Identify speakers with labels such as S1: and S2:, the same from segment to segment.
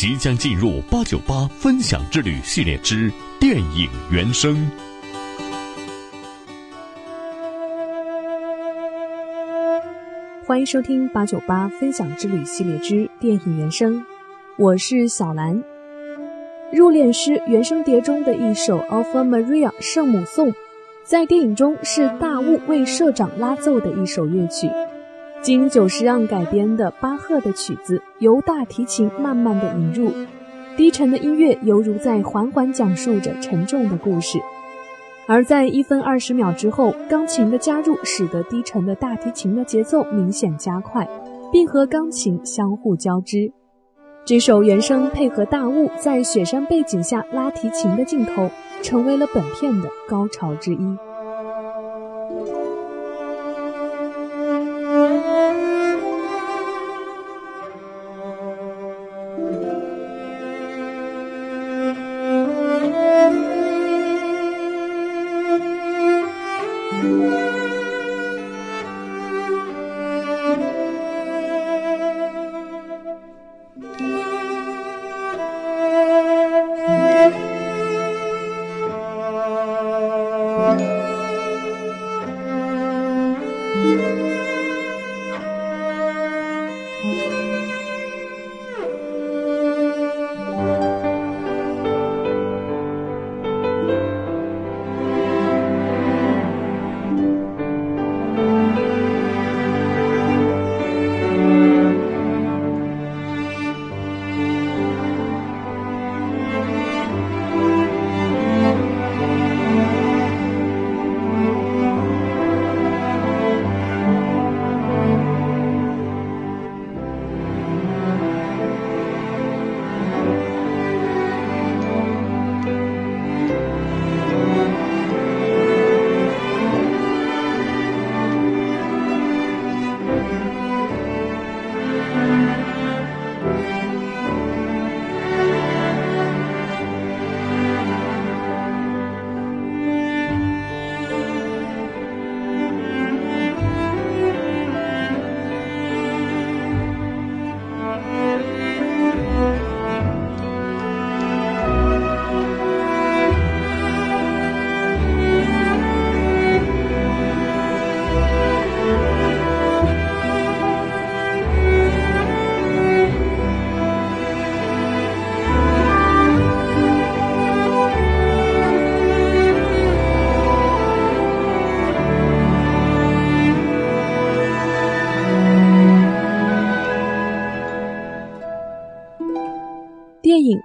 S1: 即将进入八九八分享之旅系列之电影原声。
S2: 欢迎收听八九八分享之旅系列之电影原声，我是小兰。入殓师原声碟中的一首《Alpha Maria 圣母颂》，在电影中是大雾为社长拉奏的一首乐曲。经久石让改编的巴赫的曲子，由大提琴慢慢的引入，低沉的音乐犹如在缓缓讲述着沉重的故事。而在一分二十秒之后，钢琴的加入使得低沉的大提琴的节奏明显加快，并和钢琴相互交织。这首原声配合大雾在雪山背景下拉提琴的镜头，成为了本片的高潮之一。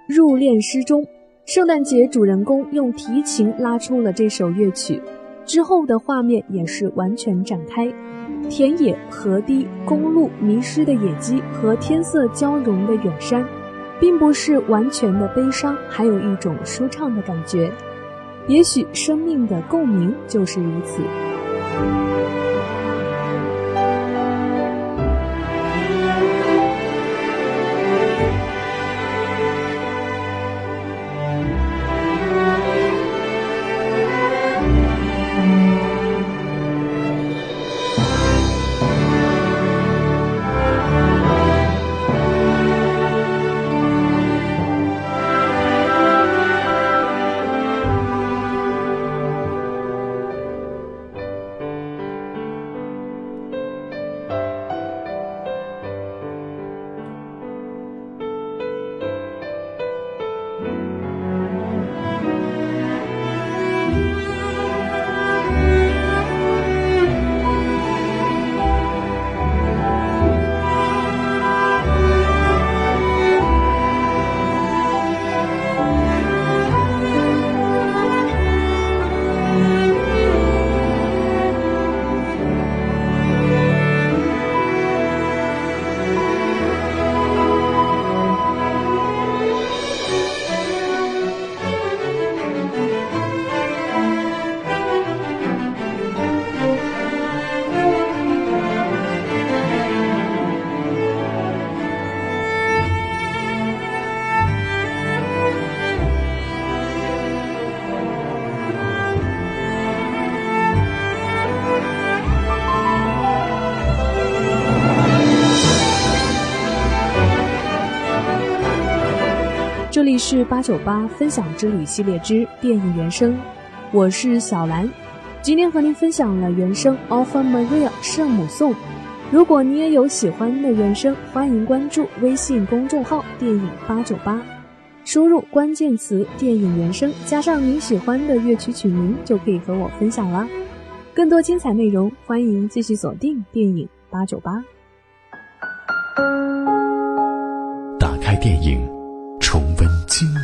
S2: 入殓师》中，圣诞节主人公用提琴拉出了这首乐曲，之后的画面也是完全展开，田野、河堤、公路、迷失的野鸡和天色交融的远山，并不是完全的悲伤，还有一种舒畅的感觉。也许生命的共鸣就是如此。里是八九八分享之旅系列之电影原声，我是小兰。今天和您分享了原声《Alpha Maria 圣母颂》。如果你也有喜欢的原声，欢迎关注微信公众号“电影八九八”，输入关键词“电影原声”加上您喜欢的乐曲曲名，就可以和我分享了。更多精彩内容，欢迎继续锁定电影八九八。
S3: 打开电影，